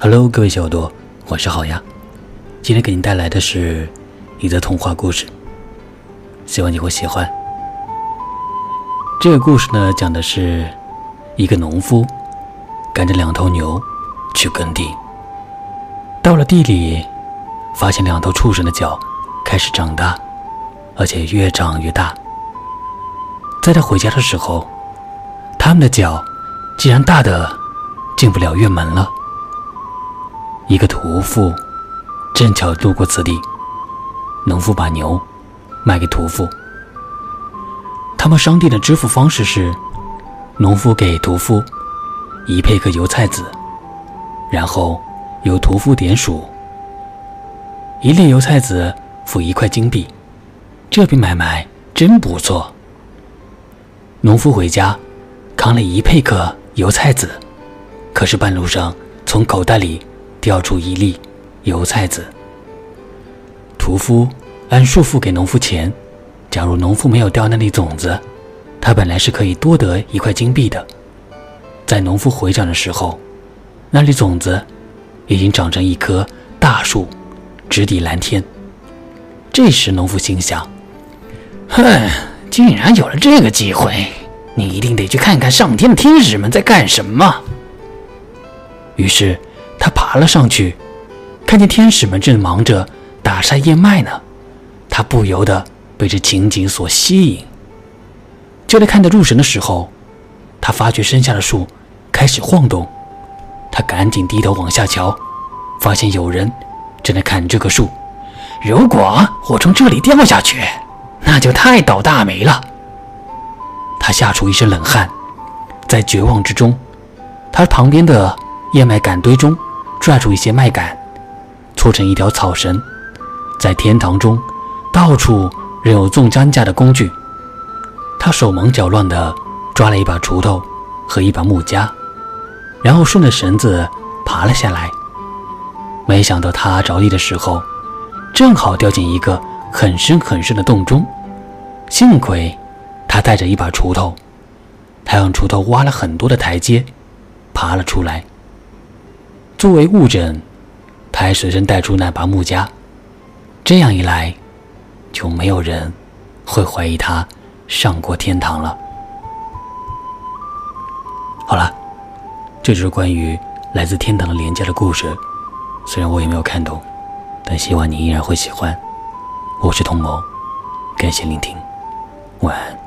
Hello，各位小耳朵，晚上好呀！今天给您带来的是一则童话故事，希望你会喜欢。这个故事呢，讲的是一个农夫赶着两头牛去耕地，到了地里，发现两头畜生的脚开始长大，而且越长越大。在他回家的时候，他们的脚竟然大的进不了院门了。一个屠夫正巧路过此地，农夫把牛卖给屠夫。他们商定的支付方式是：农夫给屠夫一配克油菜籽，然后由屠夫点数，一粒油菜籽付一块金币。这笔买卖真不错。农夫回家扛了一配克油菜籽，可是半路上从口袋里。掉出一粒油菜籽。屠夫按数付给农夫钱。假如农夫没有掉那粒种子，他本来是可以多得一块金币的。在农夫回转的时候，那粒种子已经长成一棵大树，直抵蓝天。这时，农夫心想：“哼，竟然有了这个机会，你一定得去看看上天的天使们在干什么。”于是。爬了上去，看见天使们正忙着打晒燕麦呢，他不由得被这情景所吸引。就在看得入神的时候，他发觉身下的树开始晃动，他赶紧低头往下瞧，发现有人正在砍这棵树。如果我从这里掉下去，那就太倒大霉了。他吓出一身冷汗，在绝望之中，他旁边的。燕麦秆堆中拽出一些麦秆，搓成一条草绳，在天堂中到处仍有种庄稼的工具。他手忙脚乱地抓了一把锄头和一把木夹，然后顺着绳子爬了下来。没想到他着地的时候，正好掉进一个很深很深的洞中。幸亏他带着一把锄头，他用锄头挖了很多的台阶，爬了出来。作为物证，他还随身带出那把木夹，这样一来，就没有人会怀疑他上过天堂了。好了，这就是关于来自天堂的廉价的故事。虽然我也没有看懂，但希望你依然会喜欢。我是童谋，感谢聆听，晚安。